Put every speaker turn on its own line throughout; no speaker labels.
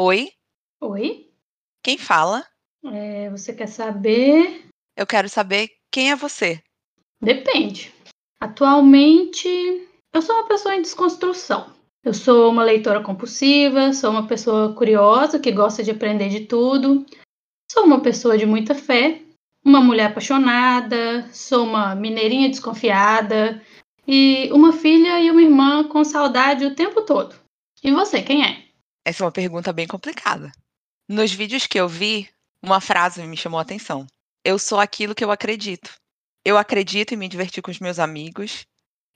Oi?
Oi?
Quem fala?
É, você quer saber?
Eu quero saber quem é você.
Depende. Atualmente, eu sou uma pessoa em desconstrução. Eu sou uma leitora compulsiva, sou uma pessoa curiosa que gosta de aprender de tudo, sou uma pessoa de muita fé, uma mulher apaixonada, sou uma mineirinha desconfiada e uma filha e uma irmã com saudade o tempo todo. E você, quem é?
Essa é uma pergunta bem complicada. Nos vídeos que eu vi, uma frase me chamou a atenção. Eu sou aquilo que eu acredito. Eu acredito em me divertir com os meus amigos.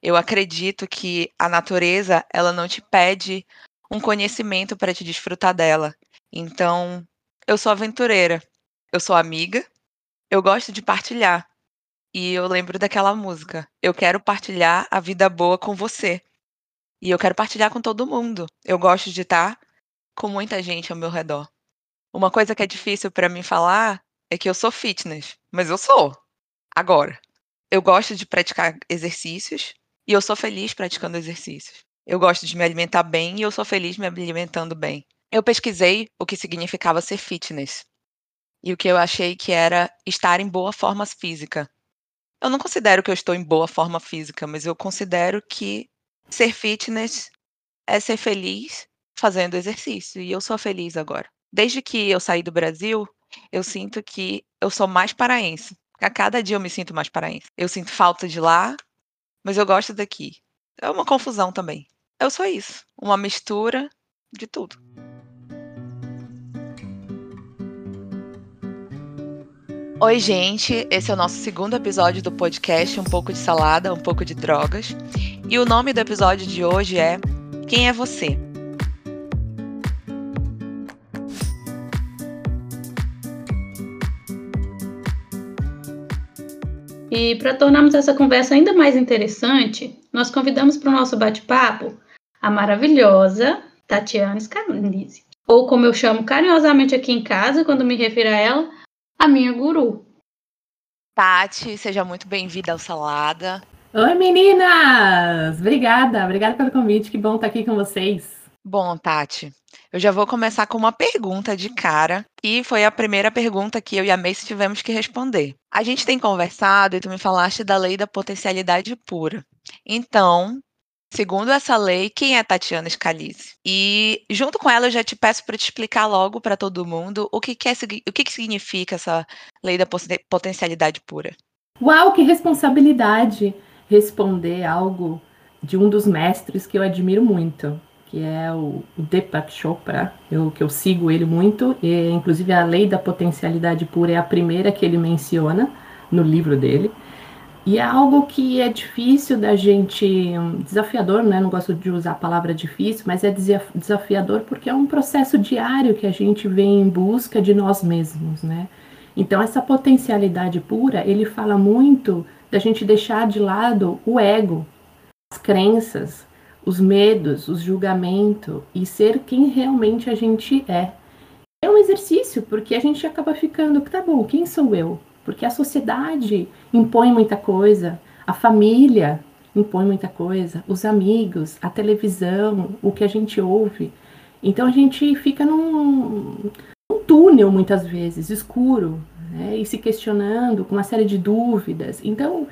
Eu acredito que a natureza, ela não te pede um conhecimento para te desfrutar dela. Então, eu sou aventureira. Eu sou amiga. Eu gosto de partilhar. E eu lembro daquela música. Eu quero partilhar a vida boa com você. E eu quero partilhar com todo mundo. Eu gosto de estar com muita gente ao meu redor. Uma coisa que é difícil para mim falar é que eu sou fitness, mas eu sou. Agora, eu gosto de praticar exercícios e eu sou feliz praticando exercícios. Eu gosto de me alimentar bem e eu sou feliz me alimentando bem. Eu pesquisei o que significava ser fitness e o que eu achei que era estar em boa forma física. Eu não considero que eu estou em boa forma física, mas eu considero que ser fitness é ser feliz fazendo exercício e eu sou feliz agora. Desde que eu saí do Brasil, eu sinto que eu sou mais paraense. A cada dia eu me sinto mais paraense. Eu sinto falta de lá, mas eu gosto daqui. É uma confusão também. Eu sou isso, uma mistura de tudo. Oi, gente. Esse é o nosso segundo episódio do podcast Um pouco de salada, um pouco de drogas. E o nome do episódio de hoje é Quem é você?
E para tornarmos essa conversa ainda mais interessante, nós convidamos para o nosso bate-papo a maravilhosa Tatiana Scalise, ou como eu chamo carinhosamente aqui em casa, quando me refiro a ela, a minha guru.
Tati, seja muito bem-vinda ao Salada.
Oi, meninas! Obrigada, obrigada pelo convite, que bom estar aqui com vocês.
Bom, Tati, eu já vou começar com uma pergunta de cara, e foi a primeira pergunta que eu e a Mace tivemos que responder. A gente tem conversado e tu me falaste da lei da potencialidade pura. Então, segundo essa lei, quem é Tatiana Scalise? E junto com ela eu já te peço para te explicar logo para todo mundo o que, que é, o que, que significa essa lei da potencialidade pura.
Uau, que responsabilidade responder algo de um dos mestres que eu admiro muito que é o, Deepak Chopra, eu, que eu sigo ele muito, e inclusive a lei da potencialidade pura é a primeira que ele menciona no livro dele. E é algo que é difícil da gente, desafiador, né? Não gosto de usar a palavra difícil, mas é desafiador porque é um processo diário que a gente vem em busca de nós mesmos, né? Então essa potencialidade pura, ele fala muito da gente deixar de lado o ego, as crenças, os medos, os julgamentos e ser quem realmente a gente é. É um exercício, porque a gente acaba ficando, tá bom, quem sou eu? Porque a sociedade impõe muita coisa, a família impõe muita coisa, os amigos, a televisão, o que a gente ouve. Então a gente fica num, num túnel muitas vezes, escuro, né? e se questionando com uma série de dúvidas. Então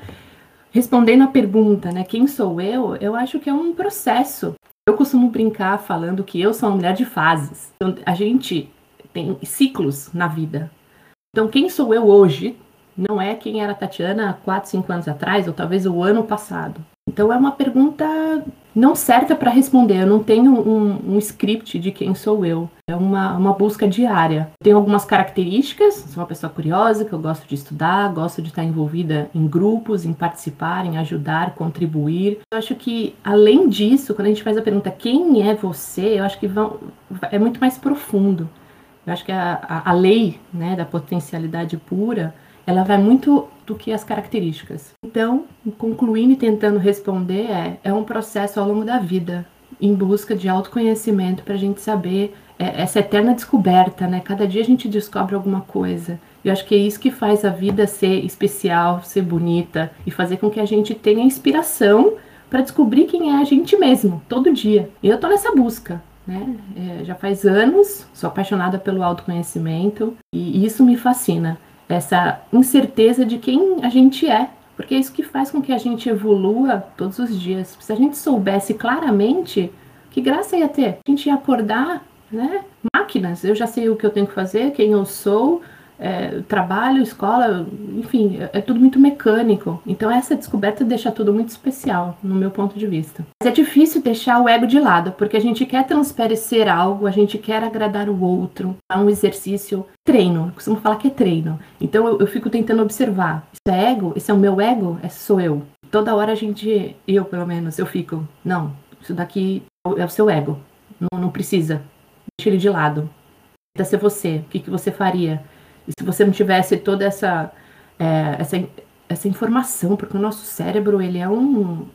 Respondendo a pergunta, né, quem sou eu? Eu acho que é um processo. Eu costumo brincar falando que eu sou uma mulher de fases. Então, a gente tem ciclos na vida. Então, quem sou eu hoje não é quem era a Tatiana há 4, 5 anos atrás, ou talvez o ano passado. Então, é uma pergunta não certa para responder. Eu não tenho um, um, script de quem sou eu. É uma, uma busca diária. Tenho algumas características. Sou uma pessoa curiosa, que eu gosto de estudar, gosto de estar envolvida em grupos, em participar, em ajudar, contribuir. Eu acho que, além disso, quando a gente faz a pergunta quem é você, eu acho que vão, é muito mais profundo. Eu acho que a, a, a lei né, da potencialidade pura ela vai muito do que as características. Então, concluindo e tentando responder, é, é um processo ao longo da vida, em busca de autoconhecimento, para a gente saber é, essa eterna descoberta, né? Cada dia a gente descobre alguma coisa. Eu acho que é isso que faz a vida ser especial, ser bonita e fazer com que a gente tenha inspiração para descobrir quem é a gente mesmo, todo dia. E eu tô nessa busca. né? É, já faz anos, sou apaixonada pelo autoconhecimento e isso me fascina. Essa incerteza de quem a gente é, porque é isso que faz com que a gente evolua todos os dias. Se a gente soubesse claramente, que graça ia ter? A gente ia acordar, né? Máquinas, eu já sei o que eu tenho que fazer, quem eu sou, é, trabalho, escola, enfim, é, é, tudo muito mecânico. Então essa descoberta deixa tudo muito especial, no meu ponto de vista. Mas é difícil deixar o ego de lado, porque a gente quer transparecer algo, a gente quer agradar o outro. É um exercício, treino, eu costumo falar que é treino. Então eu, eu fico tentando observar. Isso é ego? Esse é o meu ego? Esse sou eu. Toda hora a gente, eu pelo menos, eu fico, não, isso daqui é o seu ego. Não, não precisa. Deixa ele de lado. Tenta ser você. O que, que você faria? E se você não tivesse toda essa, é, essa, essa informação, porque o nosso cérebro ele é um,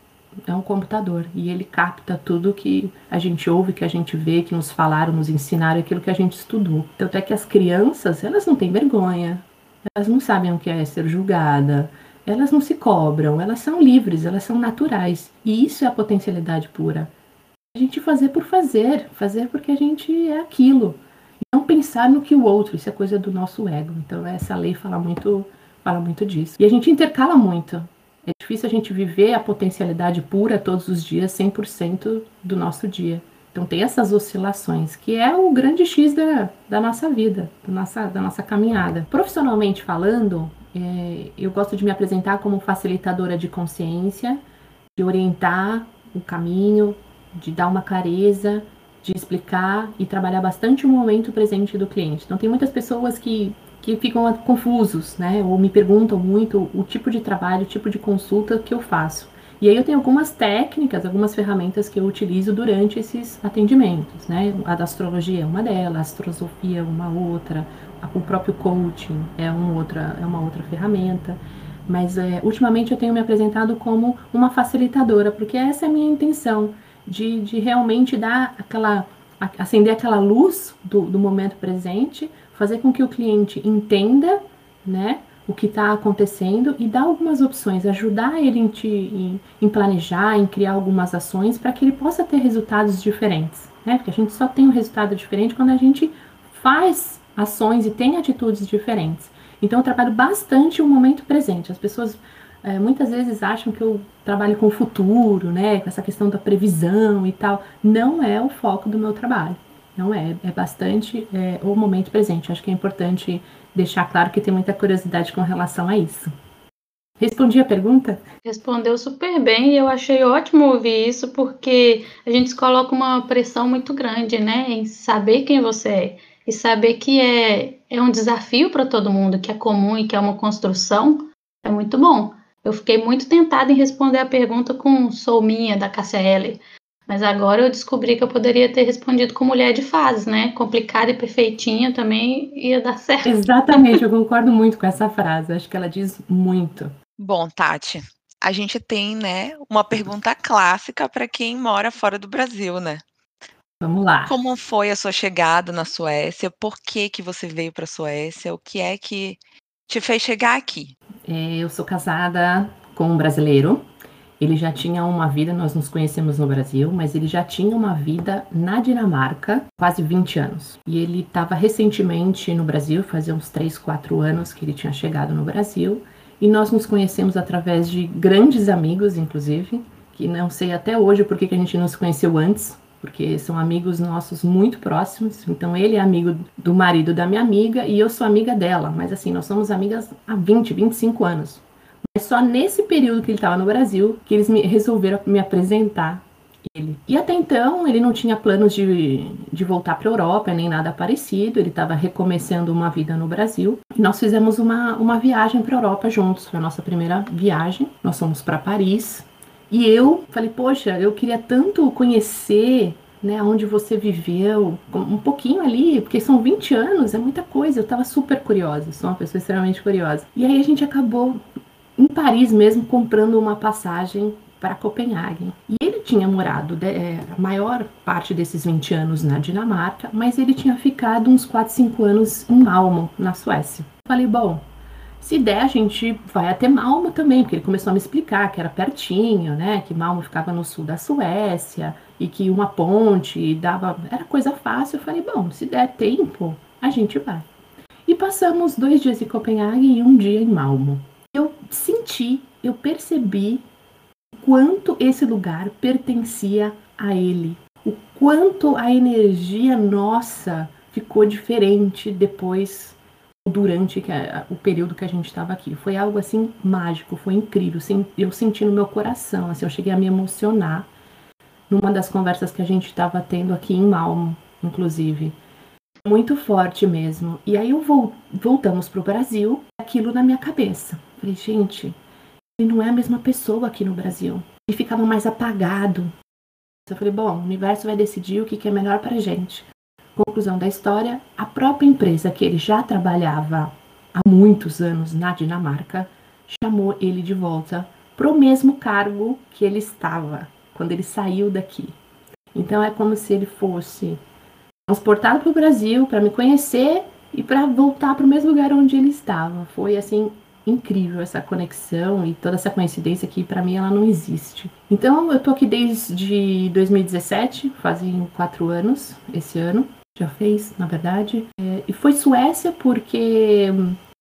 é um computador e ele capta tudo que a gente ouve, que a gente vê, que nos falaram, nos ensinaram, aquilo que a gente estudou. Tanto é que as crianças, elas não têm vergonha, elas não sabem o que é ser julgada, elas não se cobram, elas são livres, elas são naturais. E isso é a potencialidade pura. A gente fazer por fazer, fazer porque a gente é aquilo não pensar no que o outro, isso é coisa do nosso ego. Então essa lei fala muito, fala muito disso. E a gente intercala muito. É difícil a gente viver a potencialidade pura todos os dias, 100% do nosso dia. Então tem essas oscilações, que é o grande X da, da nossa vida, da nossa, da nossa caminhada. Profissionalmente falando, é, eu gosto de me apresentar como facilitadora de consciência, de orientar o caminho, de dar uma clareza, de explicar e trabalhar bastante o momento presente do cliente. Então, tem muitas pessoas que, que ficam confusos, né? Ou me perguntam muito o tipo de trabalho, o tipo de consulta que eu faço. E aí eu tenho algumas técnicas, algumas ferramentas que eu utilizo durante esses atendimentos, né? A da astrologia é uma delas, a astrosofia é uma outra, o próprio coaching é, um outra, é uma outra ferramenta. Mas é, ultimamente eu tenho me apresentado como uma facilitadora, porque essa é a minha intenção de, de realmente dar aquela, acender aquela luz do, do momento presente, fazer com que o cliente entenda, né, o que está acontecendo e dar algumas opções, ajudar ele em, te, em, em planejar, em criar algumas ações para que ele possa ter resultados diferentes, né? Porque a gente só tem um resultado diferente quando a gente faz ações e tem atitudes diferentes. Então eu trabalho bastante o momento presente. As pessoas é, muitas vezes acham que eu trabalho com o futuro, né, com essa questão da previsão e tal. Não é o foco do meu trabalho. Não é, é bastante é, o momento presente. Acho que é importante deixar claro que tem muita curiosidade com relação a isso. Respondi a pergunta?
Respondeu super bem e eu achei ótimo ouvir isso porque a gente coloca uma pressão muito grande, né, em saber quem você é e saber que é, é um desafio para todo mundo, que é comum e que é uma construção, é muito bom. Eu fiquei muito tentada em responder a pergunta com sou minha, da Cássia L. Mas agora eu descobri que eu poderia ter respondido com mulher de fases, né? Complicada e perfeitinha também ia dar certo.
Exatamente, eu concordo muito com essa frase. Acho que ela diz muito.
Bom, Tati, a gente tem, né, uma pergunta clássica para quem mora fora do Brasil, né?
Vamos lá.
Como foi a sua chegada na Suécia? Por que que você veio para a Suécia? O que é que te fez chegar aqui?
É, eu sou casada com um brasileiro. Ele já tinha uma vida, nós nos conhecemos no Brasil, mas ele já tinha uma vida na Dinamarca, quase 20 anos. E ele estava recentemente no Brasil, fazia uns 3, 4 anos que ele tinha chegado no Brasil. E nós nos conhecemos através de grandes amigos, inclusive, que não sei até hoje por que a gente não se conheceu antes, porque são amigos nossos muito próximos. Então ele é amigo do marido da minha amiga e eu sou amiga dela, mas assim, nós somos amigas há 20, 25 anos. Mas só nesse período que ele estava no Brasil que eles me resolveram me apresentar ele. E até então ele não tinha planos de, de voltar para a Europa nem nada parecido, ele estava recomeçando uma vida no Brasil. E nós fizemos uma, uma viagem para a Europa juntos, foi a nossa primeira viagem. Nós fomos para Paris, e eu falei, poxa, eu queria tanto conhecer né, onde você viveu, um pouquinho ali, porque são 20 anos, é muita coisa. Eu estava super curiosa, sou uma pessoa extremamente curiosa. E aí a gente acabou em Paris mesmo comprando uma passagem para Copenhague. E ele tinha morado é, a maior parte desses 20 anos na Dinamarca, mas ele tinha ficado uns 4, 5 anos em Malmo, na Suécia. Falei, bom, se der, a gente vai até Malmo também, porque ele começou a me explicar que era pertinho, né? Que Malmo ficava no sul da Suécia e que uma ponte dava. Era coisa fácil. Eu falei, bom, se der tempo, a gente vai. E passamos dois dias em Copenhague e um dia em Malmo. Eu senti, eu percebi quanto esse lugar pertencia a ele, o quanto a energia nossa ficou diferente depois durante o período que a gente estava aqui. Foi algo assim mágico, foi incrível. Eu senti no meu coração, assim, eu cheguei a me emocionar numa das conversas que a gente estava tendo aqui em Malmo, inclusive. Muito forte mesmo. E aí eu vou, voltamos para o Brasil, aquilo na minha cabeça. Falei, gente, ele não é a mesma pessoa aqui no Brasil. Ele ficava mais apagado. Eu falei, bom, o universo vai decidir o que, que é melhor para gente. Conclusão da história: a própria empresa que ele já trabalhava há muitos anos na Dinamarca chamou ele de volta para o mesmo cargo que ele estava quando ele saiu daqui. Então é como se ele fosse transportado para o Brasil para me conhecer e para voltar para o mesmo lugar onde ele estava. Foi assim incrível essa conexão e toda essa coincidência que para mim ela não existe. Então eu tô aqui desde 2017, fazem quatro anos esse ano já fez, na verdade. É, e foi Suécia porque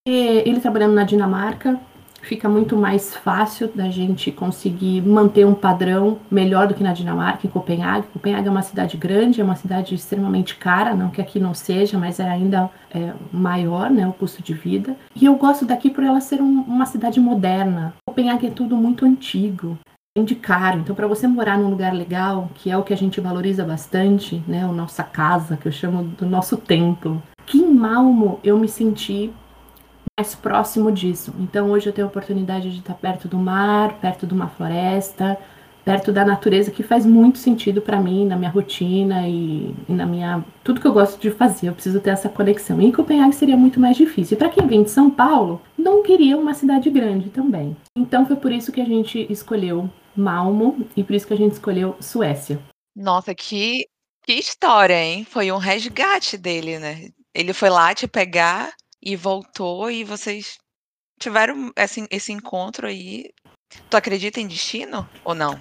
é, ele trabalhando na Dinamarca fica muito mais fácil da gente conseguir manter um padrão melhor do que na Dinamarca, em Copenhague. Copenhague é uma cidade grande, é uma cidade extremamente cara, não que aqui não seja, mas é ainda é, maior, né, o custo de vida. E eu gosto daqui por ela ser um, uma cidade moderna. Copenhague é tudo muito antigo de caro. Então, para você morar num lugar legal, que é o que a gente valoriza bastante, né, a nossa casa, que eu chamo do nosso templo. Que em Malmo eu me senti mais próximo disso. Então, hoje eu tenho a oportunidade de estar perto do mar, perto de uma floresta, perto da natureza, que faz muito sentido para mim, na minha rotina e, e, na minha tudo que eu gosto de fazer. Eu preciso ter essa conexão. E em Copenhague seria muito mais difícil. E para quem vem de São Paulo, não queria uma cidade grande também. Então foi por isso que a gente escolheu Malmo e por isso que a gente escolheu Suécia.
Nossa, que, que história, hein? Foi um resgate dele, né? Ele foi lá te pegar e voltou e vocês tiveram esse, esse encontro aí. Tu acredita em destino ou não?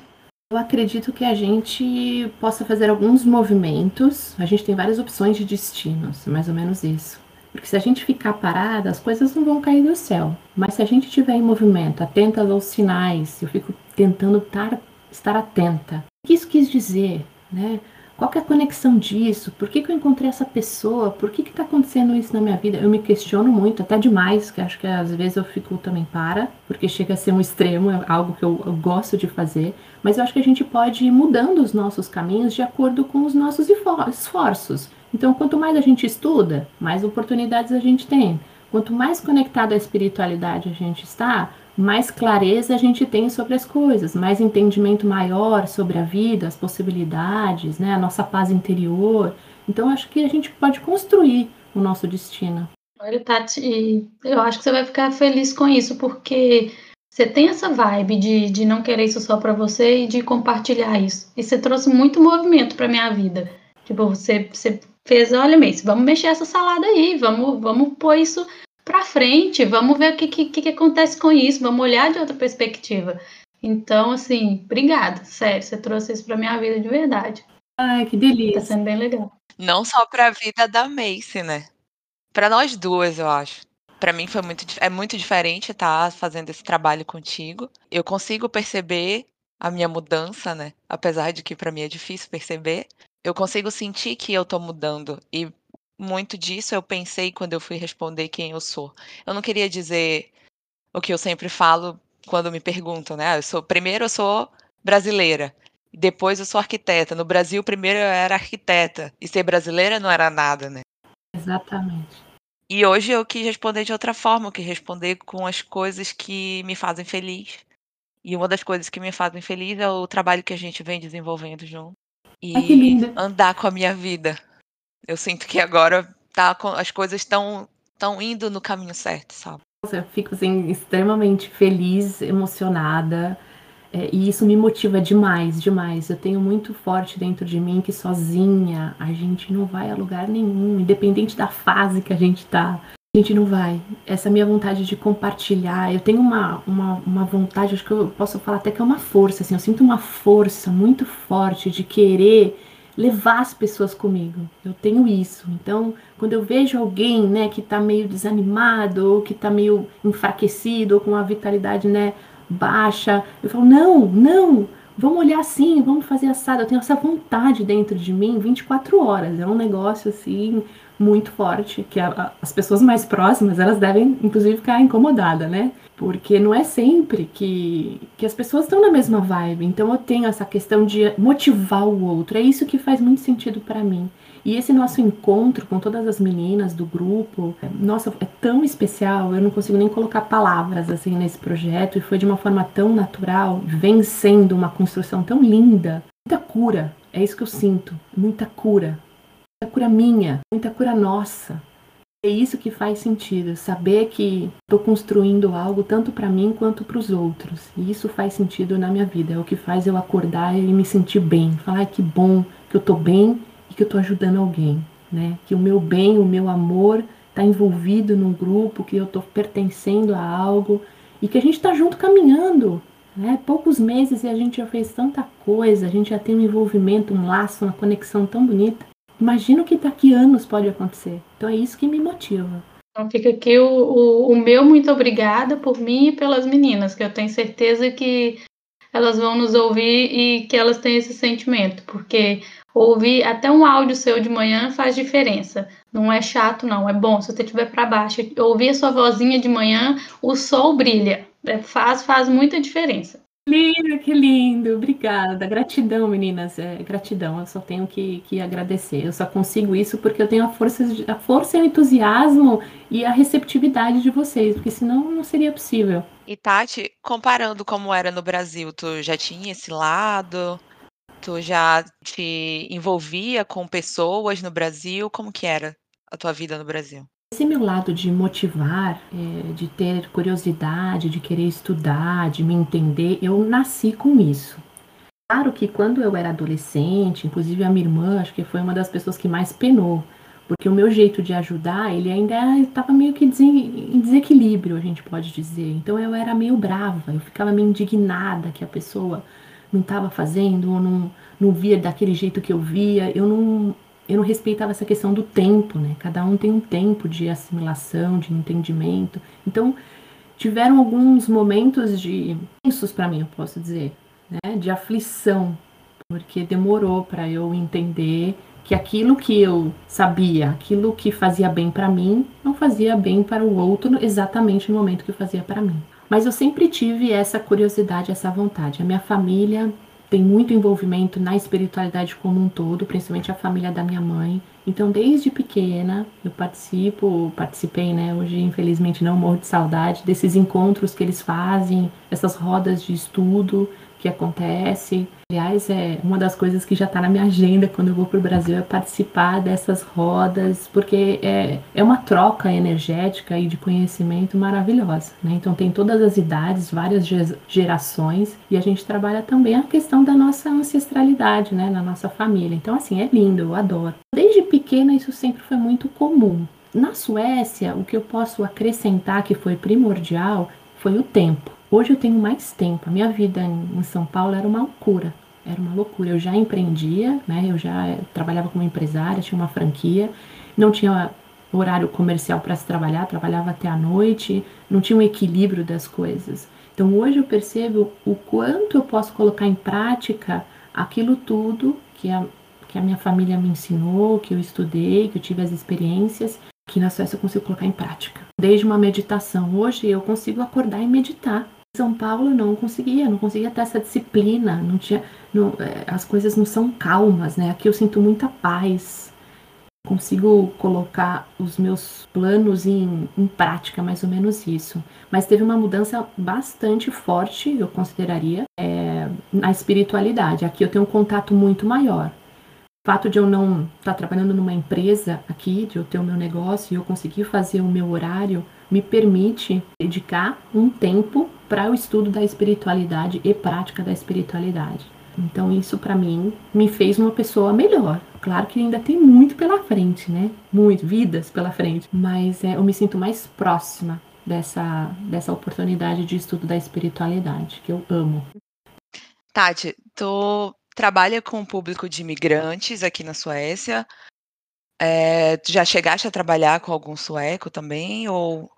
Eu acredito que a gente possa fazer alguns movimentos. A gente tem várias opções de destinos, mais ou menos isso. Porque se a gente ficar parada, as coisas não vão cair do céu. Mas se a gente estiver em movimento, atenta aos sinais, eu fico tentando tar, estar atenta. O que isso quis dizer, né? Qual é a conexão disso? Por que, que eu encontrei essa pessoa? Por que está acontecendo isso na minha vida? Eu me questiono muito, até demais, que acho que às vezes eu fico também para, porque chega a ser um extremo, é algo que eu, eu gosto de fazer. Mas eu acho que a gente pode ir mudando os nossos caminhos de acordo com os nossos esforços. Então, quanto mais a gente estuda, mais oportunidades a gente tem. Quanto mais conectado à espiritualidade a gente está, mais clareza a gente tem sobre as coisas, mais entendimento maior sobre a vida, as possibilidades, né, a nossa paz interior. Então, acho que a gente pode construir o nosso destino.
Olha, Tati, eu acho que você vai ficar feliz com isso, porque você tem essa vibe de, de não querer isso só para você e de compartilhar isso. E você trouxe muito movimento para minha vida. Tipo, você, você fez, olha, Mace, vamos mexer essa salada aí, vamos, vamos pôr isso para frente, vamos ver o que, que, que acontece com isso, vamos olhar de outra perspectiva. Então, assim, obrigada, sério, você trouxe isso para minha vida de verdade.
Ai, que delícia.
Tá sendo bem legal.
Não só para a vida da Macy, né? Para nós duas, eu acho. Para mim foi muito é muito diferente estar tá fazendo esse trabalho contigo. Eu consigo perceber a minha mudança, né? Apesar de que para mim é difícil perceber, eu consigo sentir que eu tô mudando e muito disso eu pensei quando eu fui responder quem eu sou. Eu não queria dizer o que eu sempre falo quando me perguntam, né? Ah, eu sou primeiro eu sou brasileira, depois eu sou arquiteta. No Brasil primeiro eu era arquiteta e ser brasileira não era nada, né?
Exatamente.
E hoje eu quis responder de outra forma, eu quis responder com as coisas que me fazem feliz. E uma das coisas que me fazem feliz é o trabalho que a gente vem desenvolvendo junto e andar com a minha vida. Eu sinto que agora tá, as coisas estão estão indo no caminho certo, sabe?
Eu fico assim extremamente feliz, emocionada. É, e isso me motiva demais, demais. Eu tenho muito forte dentro de mim que sozinha a gente não vai a lugar nenhum, independente da fase que a gente tá. A gente não vai. Essa minha vontade de compartilhar, eu tenho uma, uma, uma vontade, acho que eu posso falar até que é uma força, assim, eu sinto uma força muito forte de querer levar as pessoas comigo. Eu tenho isso. Então, quando eu vejo alguém, né, que tá meio desanimado, ou que tá meio enfraquecido, ou com a vitalidade, né, baixa, eu falo: "Não, não, vamos olhar assim, vamos fazer assado". Eu tenho essa vontade dentro de mim 24 horas. É um negócio assim muito forte, que a, a, as pessoas mais próximas, elas devem, inclusive, ficar incomodadas, né? Porque não é sempre que, que as pessoas estão na mesma vibe. Então eu tenho essa questão de motivar o outro. É isso que faz muito sentido para mim. E esse nosso encontro com todas as meninas do grupo, nossa, é tão especial, eu não consigo nem colocar palavras assim nesse projeto, e foi de uma forma tão natural, vem sendo uma construção tão linda. Muita cura, é isso que eu sinto, muita cura muita cura minha, muita cura nossa. É isso que faz sentido, saber que estou construindo algo tanto para mim quanto para os outros. E isso faz sentido na minha vida, é o que faz eu acordar e me sentir bem. Falar que bom que eu estou bem e que eu estou ajudando alguém, né? Que o meu bem, o meu amor está envolvido num grupo, que eu estou pertencendo a algo e que a gente está junto caminhando. Né? Poucos meses e a gente já fez tanta coisa, a gente já tem um envolvimento, um laço, uma conexão tão bonita. Imagino que daqui anos pode acontecer. Então é isso que me motiva.
Então fica aqui o, o, o, meu muito obrigada por mim e pelas meninas, que eu tenho certeza que elas vão nos ouvir e que elas têm esse sentimento, porque ouvir até um áudio seu de manhã faz diferença. Não é chato, não, é bom. Se você estiver para baixo, ouvir a sua vozinha de manhã, o sol brilha. É, faz, faz muita diferença.
Lindo, que lindo, obrigada. Gratidão, meninas, é, gratidão. Eu só tenho que, que agradecer. Eu só consigo isso porque eu tenho a força, a força o entusiasmo e a receptividade de vocês, porque senão não seria possível.
E Tati, comparando como era no Brasil, tu já tinha esse lado? Tu já te envolvia com pessoas no Brasil? Como que era a tua vida no Brasil?
Esse meu lado de motivar, é, de ter curiosidade, de querer estudar, de me entender, eu nasci com isso. Claro que quando eu era adolescente, inclusive a minha irmã, acho que foi uma das pessoas que mais penou, porque o meu jeito de ajudar, ele ainda estava meio que em desequilíbrio, a gente pode dizer. Então eu era meio brava, eu ficava meio indignada que a pessoa não estava fazendo ou não, não via daquele jeito que eu via. Eu não, eu não respeitava essa questão do tempo, né? Cada um tem um tempo de assimilação, de entendimento. Então, tiveram alguns momentos de tensos para mim, eu posso dizer, né? De aflição, porque demorou para eu entender que aquilo que eu sabia, aquilo que fazia bem para mim, não fazia bem para o outro exatamente no momento que fazia para mim. Mas eu sempre tive essa curiosidade, essa vontade. A minha família tem muito envolvimento na espiritualidade como um todo, principalmente a família da minha mãe. Então, desde pequena, eu participo, participei, né? Hoje, infelizmente, não morro de saudade desses encontros que eles fazem, essas rodas de estudo que acontece. Aliás, é uma das coisas que já está na minha agenda quando eu vou para o Brasil é participar dessas rodas, porque é, é uma troca energética e de conhecimento maravilhosa. Né? Então, tem todas as idades, várias gerações, e a gente trabalha também a questão da nossa ancestralidade, né? na nossa família. Então, assim, é lindo, eu adoro. Desde pequena, isso sempre foi muito comum. Na Suécia, o que eu posso acrescentar que foi primordial foi o tempo. Hoje eu tenho mais tempo. A minha vida em São Paulo era uma loucura. Era uma loucura. Eu já empreendia, né? Eu já trabalhava como empresária, tinha uma franquia, não tinha horário comercial para se trabalhar, trabalhava até a noite, não tinha um equilíbrio das coisas. Então hoje eu percebo o quanto eu posso colocar em prática aquilo tudo que a, que a minha família me ensinou, que eu estudei, que eu tive as experiências, que na Suécia eu consigo colocar em prática. Desde uma meditação, hoje eu consigo acordar e meditar. São Paulo não conseguia, não conseguia ter essa disciplina, não tinha, não, é, as coisas não são calmas, né? Aqui eu sinto muita paz, consigo colocar os meus planos em, em prática, mais ou menos isso. Mas teve uma mudança bastante forte, eu consideraria, é, na espiritualidade. Aqui eu tenho um contato muito maior. O fato de eu não estar tá trabalhando numa empresa aqui, de eu ter o meu negócio e eu conseguir fazer o meu horário, me permite dedicar um tempo para o estudo da espiritualidade e prática da espiritualidade. Então isso para mim me fez uma pessoa melhor, Claro que ainda tem muito pela frente, né? Muito, vidas pela frente. Mas é, eu me sinto mais próxima dessa, dessa oportunidade de estudo da espiritualidade, que eu amo.
Tati, tu trabalha com o público de imigrantes aqui na Suécia. É, já chegaste a trabalhar com algum sueco também? Ou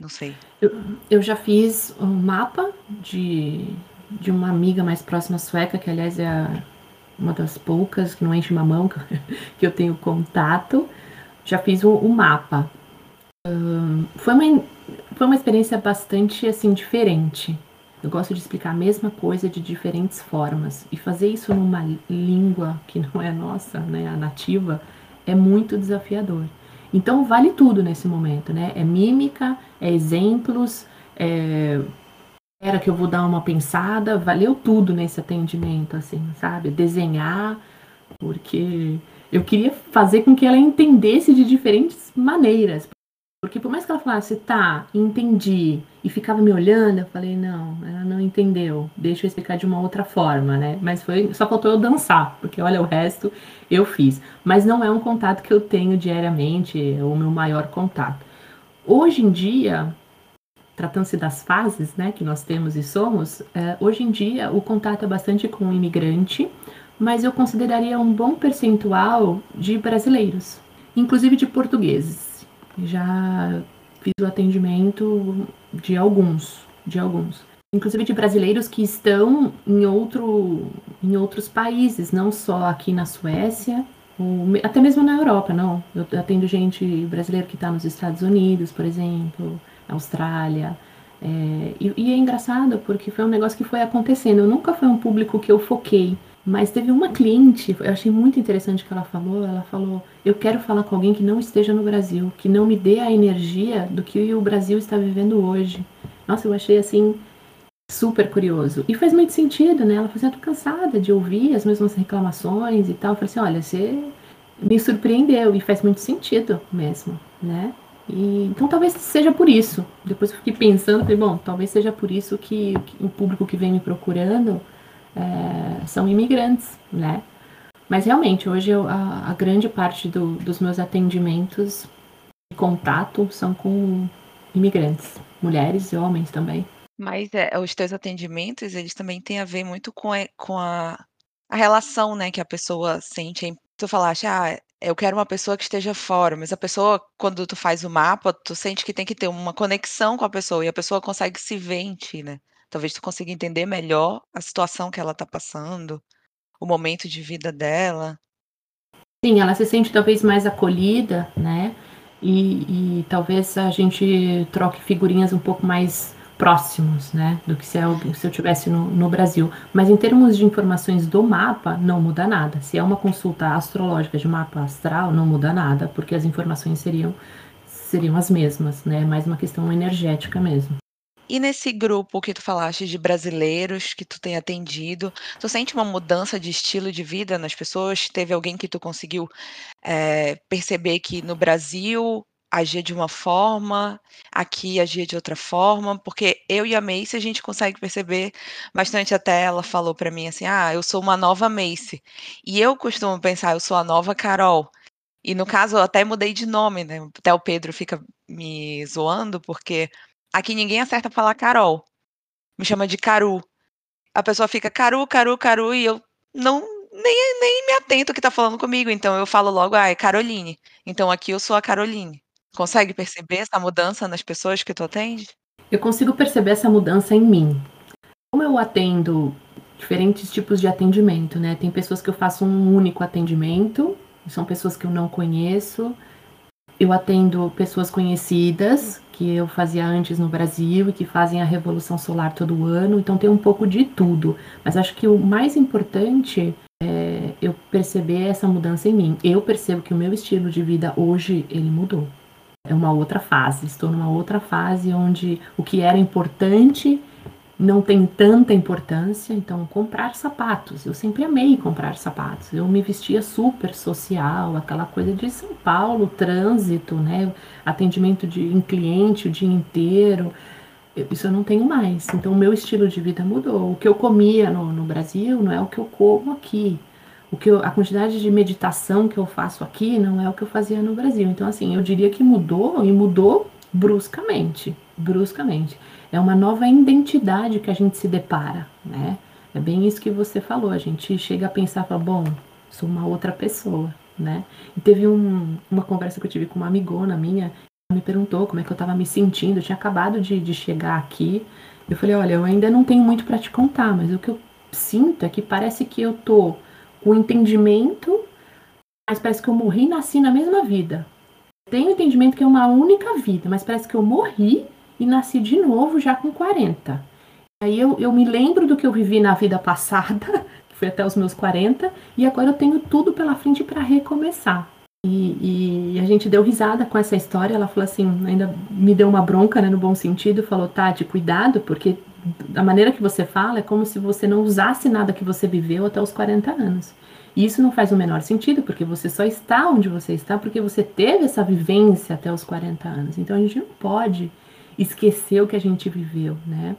não sei?
Eu, eu já fiz um mapa de, de uma amiga mais próxima sueca, que aliás é a, uma das poucas que não enche uma mão que eu tenho contato. Já fiz um mapa. Um, foi, uma, foi uma experiência bastante assim diferente. Eu gosto de explicar a mesma coisa de diferentes formas. E fazer isso numa língua que não é nossa, né, a nativa, é muito desafiador. Então vale tudo nesse momento, né? É mímica, é exemplos, é era que eu vou dar uma pensada, valeu tudo nesse atendimento, assim, sabe? Desenhar, porque eu queria fazer com que ela entendesse de diferentes maneiras. Porque por mais que ela falasse, tá, entendi, e ficava me olhando, eu falei, não, ela não entendeu, deixa eu explicar de uma outra forma, né? Mas foi, só faltou eu dançar, porque olha, o resto eu fiz. Mas não é um contato que eu tenho diariamente, é o meu maior contato. Hoje em dia, tratando-se das fases, né, que nós temos e somos, é, hoje em dia o contato é bastante com o imigrante, mas eu consideraria um bom percentual de brasileiros, inclusive de portugueses já fiz o atendimento de alguns, de alguns. Inclusive de brasileiros que estão em, outro, em outros países, não só aqui na Suécia, ou até mesmo na Europa, não. Eu atendo gente brasileira que está nos Estados Unidos, por exemplo, Austrália. É, e, e é engraçado porque foi um negócio que foi acontecendo. Eu nunca foi um público que eu foquei. Mas teve uma cliente, eu achei muito interessante o que ela falou. Ela falou: Eu quero falar com alguém que não esteja no Brasil, que não me dê a energia do que o Brasil está vivendo hoje. Nossa, eu achei assim super curioso. E faz muito sentido, né? Ela falou assim: Eu tô cansada de ouvir as mesmas reclamações e tal. Eu falei assim: Olha, você me surpreendeu e faz muito sentido mesmo, né? E, então talvez seja por isso. Depois eu fiquei pensando, falei, bom, talvez seja por isso que, que o público que vem me procurando é, são imigrantes, né? Mas realmente, hoje eu, a, a, grande parte do, dos meus atendimentos de contato são com imigrantes, mulheres e homens também.
Mas é, os teus atendimentos, eles também têm a ver muito com a, com a, a relação, né, que a pessoa sente. Tu falaste, ah, eu quero uma pessoa que esteja fora, mas a pessoa, quando tu faz o mapa, tu sente que tem que ter uma conexão com a pessoa e a pessoa consegue se ver em ti, né? Talvez tu consiga entender melhor a situação que ela está passando, o momento de vida dela.
Sim, ela se sente talvez mais acolhida, né? E, e talvez a gente troque figurinhas um pouco mais próximos, né? Do que se eu, se eu tivesse no, no Brasil. Mas em termos de informações do mapa, não muda nada. Se é uma consulta astrológica de mapa astral, não muda nada, porque as informações seriam seriam as mesmas, né? Mais uma questão energética mesmo.
E nesse grupo que tu falaste de brasileiros que tu tem atendido, tu sente uma mudança de estilo de vida nas pessoas? Teve alguém que tu conseguiu é, perceber que no Brasil agia de uma forma, aqui agia de outra forma? Porque eu e a Macy a gente consegue perceber bastante. Até ela falou para mim assim: ah, eu sou uma nova Macy. E eu costumo pensar, eu sou a nova Carol. E no caso, eu até mudei de nome, né? Até o Pedro fica me zoando, porque Aqui ninguém acerta falar Carol. Me chama de Caru. A pessoa fica Caru, Caru, Caru e eu não nem, nem me atento que tá falando comigo. Então eu falo logo, ah, é Caroline. Então aqui eu sou a Caroline. Consegue perceber essa mudança nas pessoas que tu atende?
Eu consigo perceber essa mudança em mim. Como eu atendo diferentes tipos de atendimento, né? Tem pessoas que eu faço um único atendimento, são pessoas que eu não conheço. Eu atendo pessoas conhecidas que eu fazia antes no Brasil e que fazem a Revolução Solar todo ano, então tem um pouco de tudo. Mas acho que o mais importante é eu perceber essa mudança em mim. Eu percebo que o meu estilo de vida hoje ele mudou. É uma outra fase. Estou numa outra fase onde o que era importante não tem tanta importância. Então, comprar sapatos. Eu sempre amei comprar sapatos. Eu me vestia super social, aquela coisa de São Paulo, trânsito, né? Atendimento de, em cliente o dia inteiro. Isso eu não tenho mais. Então, o meu estilo de vida mudou. O que eu comia no, no Brasil não é o que eu como aqui. o que eu, a quantidade de meditação que eu faço aqui não é o que eu fazia no Brasil. Então, assim, eu diria que mudou e mudou bruscamente, bruscamente. É uma nova identidade que a gente se depara, né? É bem isso que você falou. A gente chega a pensar, fala, bom, sou uma outra pessoa, né? E teve um, uma conversa que eu tive com uma amigona minha, me perguntou como é que eu estava me sentindo. Eu tinha acabado de, de chegar aqui. Eu falei, olha, eu ainda não tenho muito para te contar, mas o que eu sinto é que parece que eu tô com entendimento, mas parece que eu morri e nasci na mesma vida. Tenho entendimento que é uma única vida, mas parece que eu morri e nasci de novo já com 40. Aí eu, eu me lembro do que eu vivi na vida passada, que foi até os meus 40, e agora eu tenho tudo pela frente para recomeçar. E, e, a gente deu risada com essa história. Ela falou assim, ainda me deu uma bronca, né, no bom sentido. Falou, Tati, cuidado, porque da maneira que você fala é como se você não usasse nada que você viveu até os 40 anos. E isso não faz o menor sentido, porque você só está onde você está porque você teve essa vivência até os 40 anos. Então a gente não pode esquecer o que a gente viveu, né?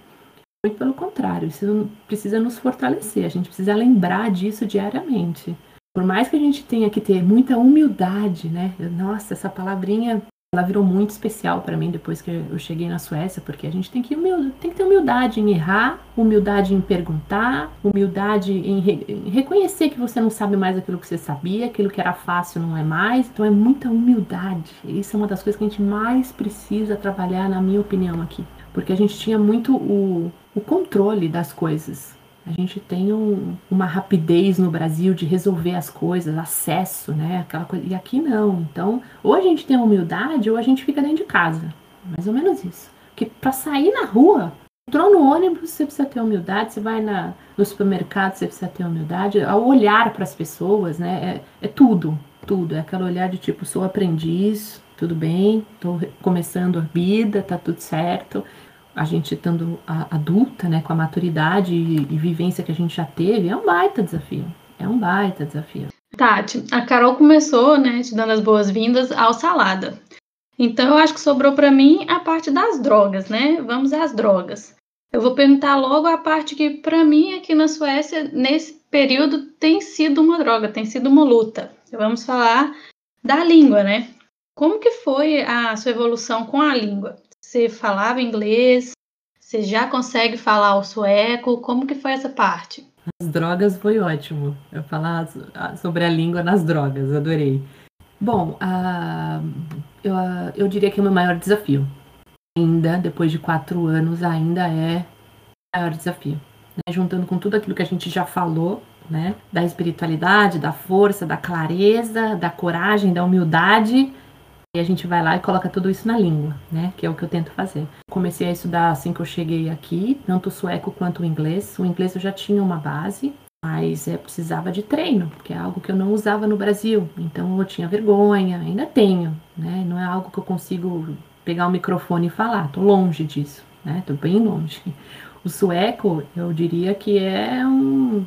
Muito pelo contrário, isso precisa nos fortalecer, a gente precisa lembrar disso diariamente. Por mais que a gente tenha que ter muita humildade, né? Nossa, essa palavrinha ela virou muito especial para mim depois que eu cheguei na Suécia, porque a gente tem que, tem que ter humildade em errar, humildade em perguntar, humildade em, re, em, reconhecer que você não sabe mais aquilo que você sabia, aquilo que era fácil não é mais. Então é muita humildade. Isso é uma das coisas que a gente mais precisa trabalhar, na minha opinião, aqui. Porque a gente tinha muito o, o controle das coisas. A gente tem um, uma rapidez no Brasil de resolver as coisas, acesso, né? Aquela coisa. E aqui não. Então, ou a gente tem humildade ou a gente fica dentro de casa. Mais ou menos isso. Porque para sair na rua, entrou no ônibus, você precisa ter humildade. Você vai na, no supermercado, você precisa ter humildade. Ao olhar para as pessoas, né? É, é tudo, tudo. É aquele olhar de tipo, sou aprendiz, tudo bem, estou começando a vida, tá tudo certo a gente estando adulta, né, com a maturidade e, e vivência que a gente já teve, é um baita desafio. É um baita desafio.
Tati, a Carol começou, né, te dando as boas-vindas ao Salada. Então, eu acho que sobrou para mim a parte das drogas, né? Vamos às drogas. Eu vou perguntar logo a parte que, para mim, aqui na Suécia, nesse período, tem sido uma droga, tem sido uma luta. Vamos falar da língua, né? Como que foi a sua evolução com a língua? Você falava inglês? Você já consegue falar o sueco? Como que foi essa parte?
As drogas foi ótimo. Eu falar sobre a língua nas drogas, adorei. Bom, eu, eu diria que é o meu maior desafio. Ainda, depois de quatro anos, ainda é o maior desafio. Né? Juntando com tudo aquilo que a gente já falou, né? Da espiritualidade, da força, da clareza, da coragem, da humildade e a gente vai lá e coloca tudo isso na língua, né? Que é o que eu tento fazer. Comecei a estudar assim que eu cheguei aqui, tanto o sueco quanto o inglês. O inglês eu já tinha uma base, mas é, precisava de treino, que é algo que eu não usava no Brasil. Então eu tinha vergonha, ainda tenho, né? Não é algo que eu consigo pegar o microfone e falar. Tô longe disso, né? Tô bem longe. O sueco, eu diria que é um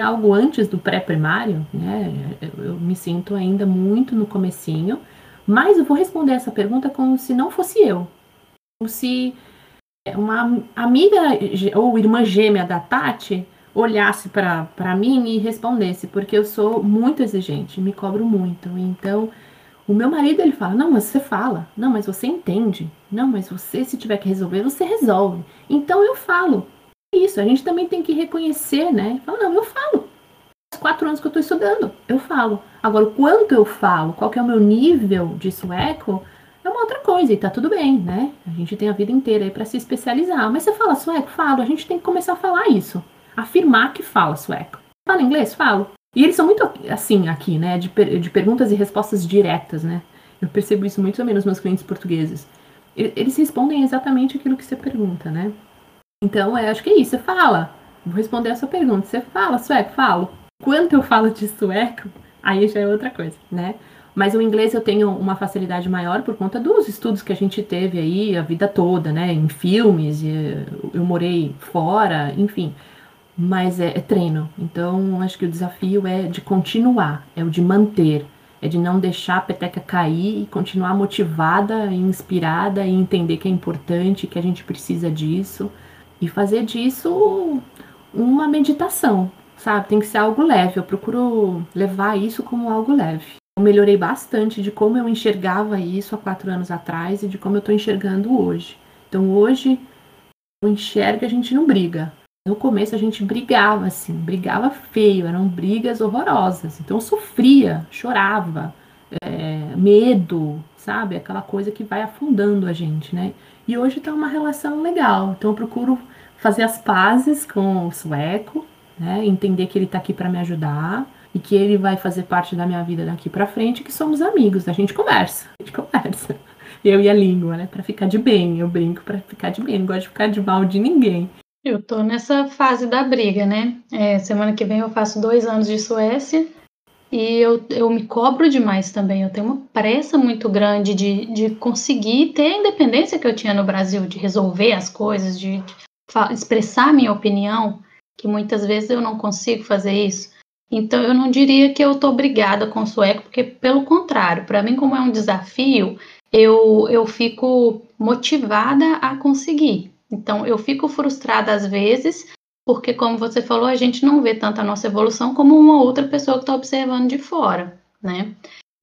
algo antes do pré-primário, né? Eu, eu me sinto ainda muito no comecinho mas eu vou responder essa pergunta como se não fosse eu. Como se uma amiga ou irmã gêmea da Tati olhasse para mim e respondesse, porque eu sou muito exigente, me cobro muito. Então, o meu marido ele fala: "Não, mas você fala. Não, mas você entende. Não, mas você se tiver que resolver, você resolve". Então eu falo. Isso, a gente também tem que reconhecer, né? Fala: "Não, eu falo quatro anos que eu estou estudando, eu falo. Agora, o quanto eu falo, qual que é o meu nível de sueco, é uma outra coisa, e tá tudo bem, né? A gente tem a vida inteira aí para se especializar. Mas você fala sueco? Falo. A gente tem que começar a falar isso. Afirmar que fala sueco. Fala inglês? Falo. E eles são muito assim aqui, né? De, per de perguntas e respostas diretas, né? Eu percebo isso muito também nos meus clientes portugueses. Eles respondem exatamente aquilo que você pergunta, né? Então, eu acho que é isso. Você fala. Vou responder a sua pergunta. Você fala sueco? Falo. Quanto eu falo de sueco, aí já é outra coisa, né? Mas o inglês eu tenho uma facilidade maior por conta dos estudos que a gente teve aí a vida toda, né? Em filmes, eu morei fora, enfim. Mas é, é treino. Então, acho que o desafio é de continuar, é o de manter, é de não deixar a peteca cair e continuar motivada, inspirada e entender que é importante, que a gente precisa disso e fazer disso uma meditação, sabe? Tem que ser algo leve. Eu procuro levar isso como algo leve. Eu melhorei bastante de como eu enxergava isso há quatro anos atrás e de como eu estou enxergando hoje. Então hoje eu enxergo a gente não briga. No começo a gente brigava assim, brigava feio, eram brigas horrorosas. Então eu sofria, chorava, é, medo, sabe? Aquela coisa que vai afundando a gente, né? E hoje tá uma relação legal. Então eu procuro fazer as pazes com o sueco, né? Entender que ele tá aqui para me ajudar e que ele vai fazer parte da minha vida daqui para frente, que somos amigos, a gente conversa, a gente conversa. Eu e a língua, né? Para ficar de bem, eu brinco para ficar de bem, não gosto de ficar de mal de ninguém.
Eu tô nessa fase da briga, né? É, semana que vem eu faço dois anos de Suécia e eu, eu me cobro demais também. Eu tenho uma pressa muito grande de, de conseguir ter a independência que eu tinha no Brasil, de resolver as coisas, de, de expressar minha opinião, que muitas vezes eu não consigo fazer isso. Então eu não diria que eu estou obrigada com o sueco, porque pelo contrário, para mim como é um desafio, eu, eu fico motivada a conseguir. Então eu fico frustrada às vezes, porque como você falou, a gente não vê tanto a nossa evolução como uma outra pessoa que está observando de fora, né?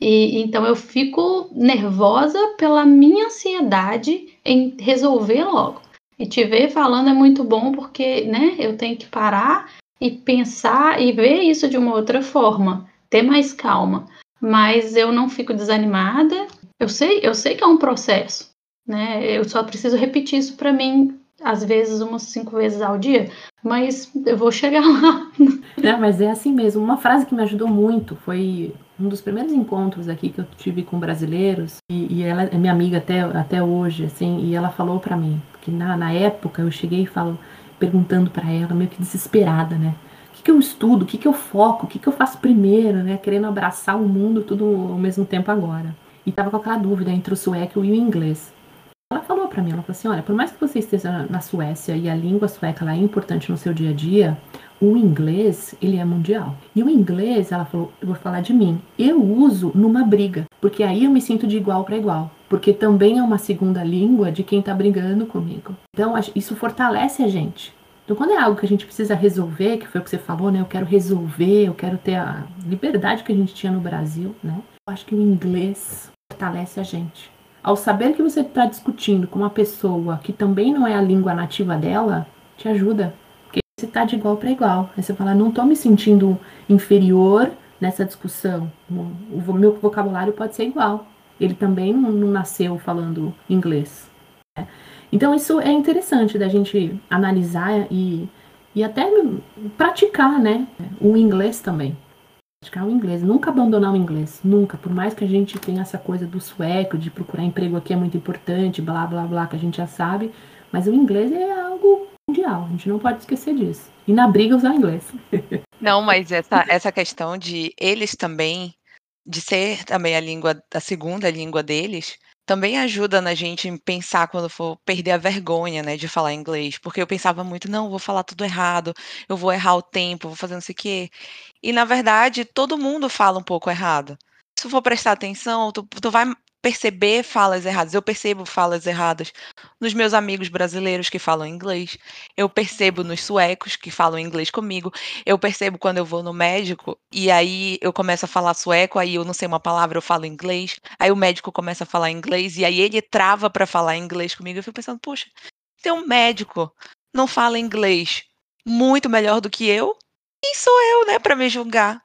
E então eu fico nervosa pela minha ansiedade em resolver logo. E te ver falando é muito bom porque, né, eu tenho que parar e pensar e ver isso de uma outra forma, ter mais calma. Mas eu não fico desanimada. Eu sei, eu sei que é um processo, né? Eu só preciso repetir isso para mim às vezes umas cinco vezes ao dia, mas eu vou chegar lá.
É, mas é assim mesmo. Uma frase que me ajudou muito foi um dos primeiros encontros aqui que eu tive com brasileiros e, e ela é minha amiga até, até hoje, assim, e ela falou para mim que na, na época eu cheguei e falo perguntando para ela, meio que desesperada, né? O que, que eu estudo? O que, que eu foco? O que, que eu faço primeiro, né? Querendo abraçar o mundo tudo ao mesmo tempo agora. E tava com aquela dúvida entre o sueco e o inglês. Ela falou para mim, ela falou assim, olha, por mais que você esteja na Suécia e a língua sueca ela é importante no seu dia a dia, o inglês, ele é mundial. E o inglês, ela falou, eu vou falar de mim, eu uso numa briga, porque aí eu me sinto de igual para igual, porque também é uma segunda língua de quem tá brigando comigo. Então, isso fortalece a gente. Então, quando é algo que a gente precisa resolver, que foi o que você falou, né? Eu quero resolver, eu quero ter a liberdade que a gente tinha no Brasil, né? Eu acho que o inglês fortalece a gente. Ao saber que você está discutindo com uma pessoa que também não é a língua nativa dela, te ajuda. Porque você está de igual para igual. Aí você fala, não estou me sentindo inferior nessa discussão. O meu vocabulário pode ser igual. Ele também não, nasceu falando inglês. Né? Então isso é interessante da gente analisar e, e até praticar, né? O inglês também praticar o inglês, nunca abandonar o inglês, nunca. Por mais que a gente tenha essa coisa do sueco, de procurar emprego aqui é muito importante, blá blá blá, que a gente já sabe, mas o inglês é algo mundial, a gente não pode esquecer disso. E na briga usar inglês.
Não, mas essa, essa questão de eles também, de ser também a língua, a segunda língua deles, também ajuda na gente pensar quando for perder a vergonha, né, de falar inglês, porque eu pensava muito, não, vou falar tudo errado, eu vou errar o tempo, vou fazer não sei o quê. E na verdade, todo mundo fala um pouco errado. Se for prestar atenção, tu, tu vai perceber falas erradas. Eu percebo falas erradas nos meus amigos brasileiros que falam inglês. Eu percebo nos suecos que falam inglês comigo. Eu percebo quando eu vou no médico e aí eu começo a falar sueco, aí eu não sei uma palavra, eu falo inglês. Aí o médico começa a falar inglês e aí ele trava para falar inglês comigo. Eu fico pensando, puxa, tem um médico não fala inglês muito melhor do que eu, quem sou eu, né, para me julgar?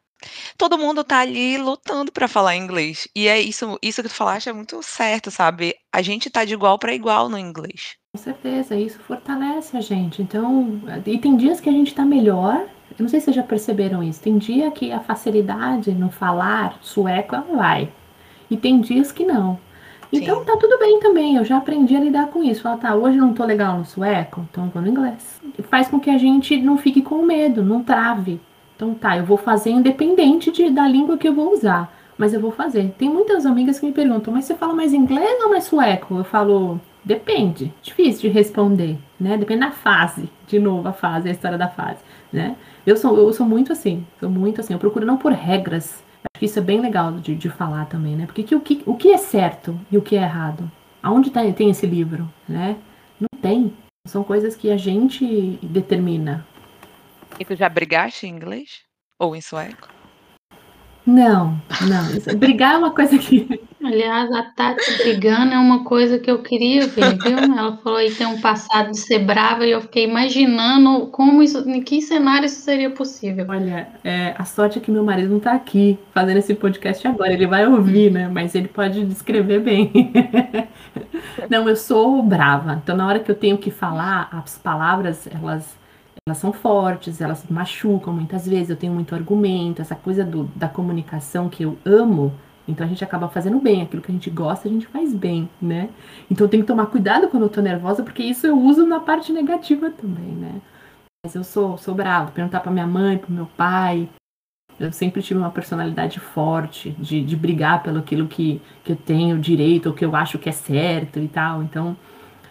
Todo mundo tá ali lutando para falar inglês. E é isso, isso que tu falaste é muito certo, sabe? A gente tá de igual para igual no inglês.
Com certeza, isso fortalece a gente. Então, e tem dias que a gente tá melhor. Eu não sei se vocês já perceberam isso. Tem dia que a facilidade no falar sueco vai. E tem dias que não. Então Sim. tá tudo bem também, eu já aprendi a lidar com isso. Falar, tá, hoje não tô legal no sueco, então vou no inglês. Faz com que a gente não fique com medo, não trave. Então tá, eu vou fazer independente de, da língua que eu vou usar, mas eu vou fazer. Tem muitas amigas que me perguntam, mas você fala mais inglês ou mais sueco? Eu falo, depende. Difícil de responder, né? Depende da fase. De novo, a fase, a história da fase, né? Eu sou, eu sou muito assim, sou muito assim. Eu procuro não por regras. Acho que isso é bem legal de, de falar também, né? Porque que, o, que, o que é certo e o que é errado? Aonde tá, tem esse livro, né? Não tem. São coisas que a gente determina
E tu já brigaste em inglês? Ou em sueco?
Não, não. Brigar é uma coisa que.
Aliás, a Tati brigando é uma coisa que eu queria ver, viu? Ela falou aí tem um passado de ser brava e eu fiquei imaginando como isso, em que cenário isso seria possível.
Olha, é, a sorte é que meu marido não tá aqui fazendo esse podcast agora. Ele vai ouvir, né? Mas ele pode descrever bem. não, eu sou brava. Então, na hora que eu tenho que falar, as palavras, elas elas são fortes, elas machucam muitas vezes, eu tenho muito argumento, essa coisa do, da comunicação que eu amo, então a gente acaba fazendo bem, aquilo que a gente gosta, a gente faz bem, né? Então eu tenho que tomar cuidado quando eu tô nervosa, porque isso eu uso na parte negativa também, né? Mas eu sou, sou brava, perguntar para minha mãe, para meu pai. Eu sempre tive uma personalidade forte de, de brigar pelo aquilo que, que eu tenho direito, ou que eu acho que é certo e tal. Então,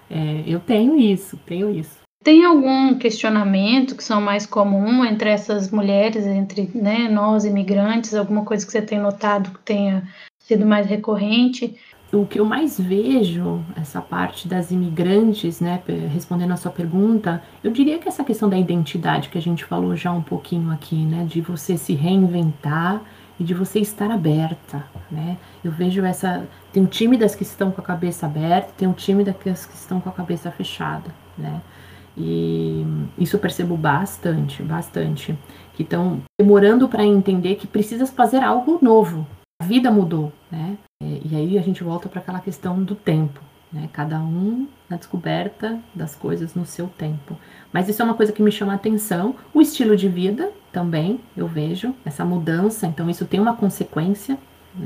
é, eu tenho isso, tenho isso.
Tem algum questionamento que são mais comum entre essas mulheres, entre né, nós imigrantes, alguma coisa que você tem notado que tenha sido mais recorrente?
O que eu mais vejo, essa parte das imigrantes, né, respondendo a sua pergunta, eu diria que essa questão da identidade que a gente falou já um pouquinho aqui, né, de você se reinventar e de você estar aberta, né? Eu vejo essa, tem um time das que estão com a cabeça aberta, tem um time das que estão com a cabeça fechada, né? E isso eu percebo bastante, bastante. Que estão demorando para entender que precisa fazer algo novo. A vida mudou, né? E aí a gente volta para aquela questão do tempo, né? Cada um na descoberta das coisas no seu tempo. Mas isso é uma coisa que me chama a atenção. O estilo de vida também, eu vejo, essa mudança. Então, isso tem uma consequência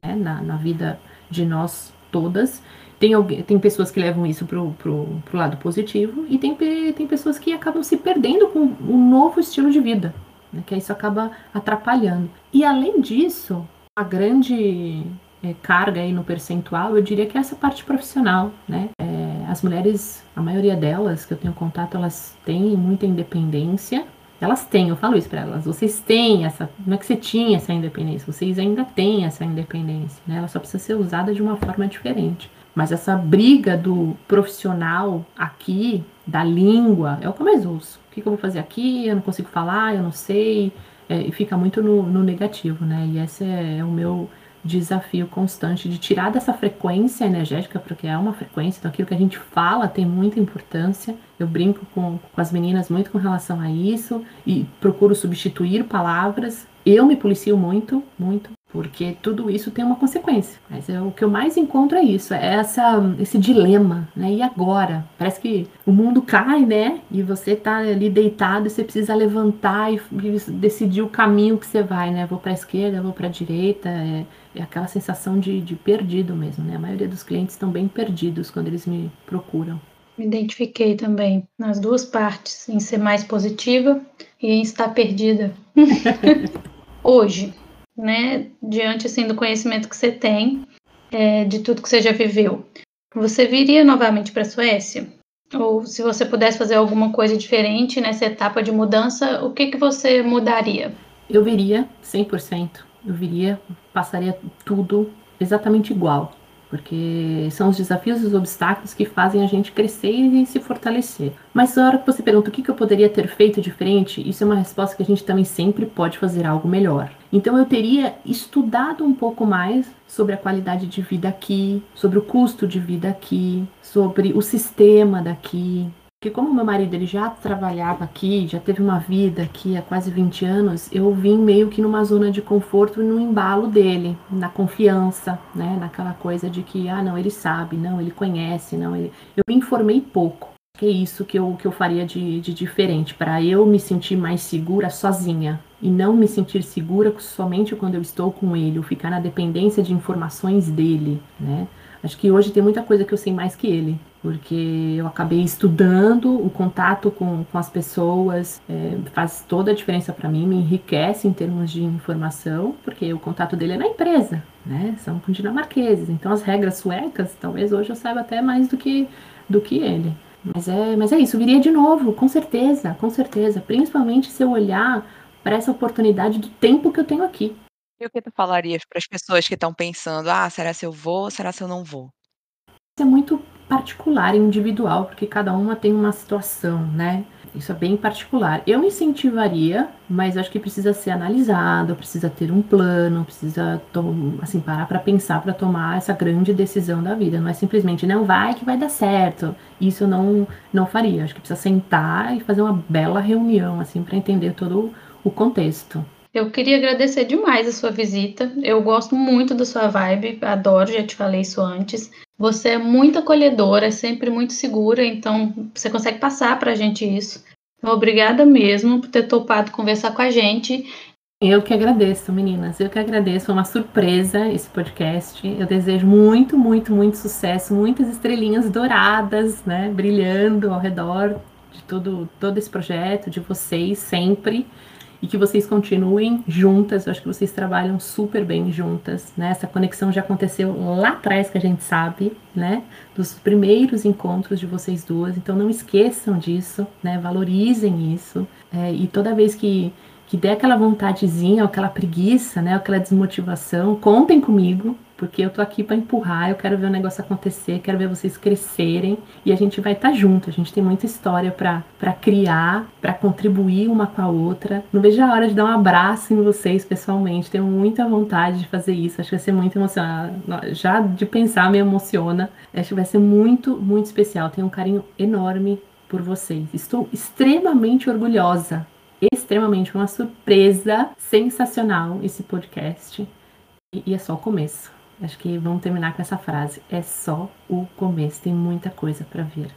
né, na, na vida de nós todas. Tem, alguém, tem pessoas que levam isso pro, pro, pro lado positivo e tem, tem pessoas que acabam se perdendo com um novo estilo de vida, né, que isso acaba atrapalhando. E além disso, a grande é, carga aí no percentual, eu diria que é essa parte profissional, né? É, as mulheres, a maioria delas que eu tenho contato, elas têm muita independência. Elas têm, eu falo isso para elas. Vocês têm essa, não é que você tinha essa independência, vocês ainda têm essa independência, né? Ela só precisa ser usada de uma forma diferente. Mas essa briga do profissional aqui, da língua, é o que eu mais ouço. O que, eu vou fazer aqui? Eu não consigo falar, eu não sei. É, e fica muito no, no, negativo, né? E esse é, o meu desafio constante de tirar dessa frequência energética, porque é uma frequência, então aquilo que a gente fala tem muita importância. Eu brinco com, com as meninas muito com relação a isso e procuro substituir palavras. Eu me policio muito, muito, porque tudo isso tem uma consequência. Mas é, o que eu mais encontro é isso, é essa, esse dilema, né? E agora? Parece que o mundo cai, né? E você tá ali deitado e você precisa levantar e, e decidir o caminho que você vai, né? Vou para a esquerda, vou para a direita. É, é, aquela sensação de, de perdido mesmo, né? A maioria dos clientes estão bem perdidos quando eles me procuram.
Me identifiquei também nas duas partes, em ser mais positiva e em estar perdida. Hoje, né, diante assim do conhecimento que você tem, é, de tudo que você já viveu, você viria novamente para a Suécia? Ou se você pudesse fazer alguma coisa diferente nessa etapa de mudança, o que, que você mudaria?
Eu viria 100%. Eu viria, passaria tudo exatamente igual porque são os desafios e os obstáculos que fazem a gente crescer e se fortalecer. Mas na hora que você pergunta o que eu poderia ter feito diferente, isso é uma resposta que a gente também sempre pode fazer algo melhor. Então eu teria estudado um pouco mais sobre a qualidade de vida aqui, sobre o custo de vida aqui, sobre o sistema daqui, porque como meu marido ele já trabalhava aqui, já teve uma vida aqui há quase 20 anos, eu vim meio que numa zona de conforto no embalo dele, na confiança, né, naquela coisa de que ah, não, ele sabe, não, ele conhece, não, ele Eu me informei pouco. Que é isso que eu, que eu faria de, de diferente, para eu me sentir mais segura sozinha e não me sentir segura somente quando eu estou com ele, ou ficar na dependência de informações dele, né? Acho que hoje tem muita coisa que eu sei mais que ele, porque eu acabei estudando, o contato com, com as pessoas é, faz toda a diferença para mim, me enriquece em termos de informação, porque o contato dele é na empresa, né? São com dinamarqueses, então as regras suecas, talvez hoje eu saiba até mais do que, do que ele. Mas é, mas é isso, viria de novo, com certeza, com certeza. Principalmente se eu olhar para essa oportunidade do tempo que eu tenho aqui.
E o que tu falarias para as pessoas que estão pensando: "Ah, será se eu vou, será se eu não vou?"
É muito particular e individual, porque cada uma tem uma situação, né? Isso é bem particular. Eu incentivaria, mas acho que precisa ser analisado, precisa ter um plano, precisa assim parar para pensar para tomar essa grande decisão da vida. Não é simplesmente não vai que vai dar certo. Isso eu não não faria. Acho que precisa sentar e fazer uma bela reunião assim para entender todo o contexto.
Eu queria agradecer demais a sua visita. Eu gosto muito da sua vibe, adoro, já te falei isso antes. Você é muito acolhedora, é sempre muito segura, então você consegue passar para a gente isso. Então, obrigada mesmo por ter topado conversar com a gente.
Eu que agradeço, meninas. Eu que agradeço. Foi uma surpresa esse podcast. Eu desejo muito, muito, muito sucesso, muitas estrelinhas douradas, né, brilhando ao redor de todo, todo esse projeto, de vocês sempre e que vocês continuem juntas. Eu acho que vocês trabalham super bem juntas, né? Essa conexão já aconteceu lá atrás, que a gente sabe, né? Dos primeiros encontros de vocês duas. Então não esqueçam disso, né? Valorizem isso. É, e toda vez que que der aquela vontadezinha, aquela preguiça, né, aquela desmotivação, contem comigo, porque eu tô aqui para empurrar, eu quero ver o negócio acontecer, quero ver vocês crescerem e a gente vai estar tá junto. A gente tem muita história para criar, para contribuir uma com a outra. Não vejo a hora de dar um abraço em vocês pessoalmente. Tenho muita vontade de fazer isso. Acho que vai ser muito emocionante. Já de pensar me emociona. Acho que vai ser muito, muito especial. Tenho um carinho enorme por vocês. Estou extremamente orgulhosa extremamente uma surpresa sensacional esse podcast. E, e é só o começo. Acho que vamos terminar com essa frase. É só o começo, tem muita coisa para vir.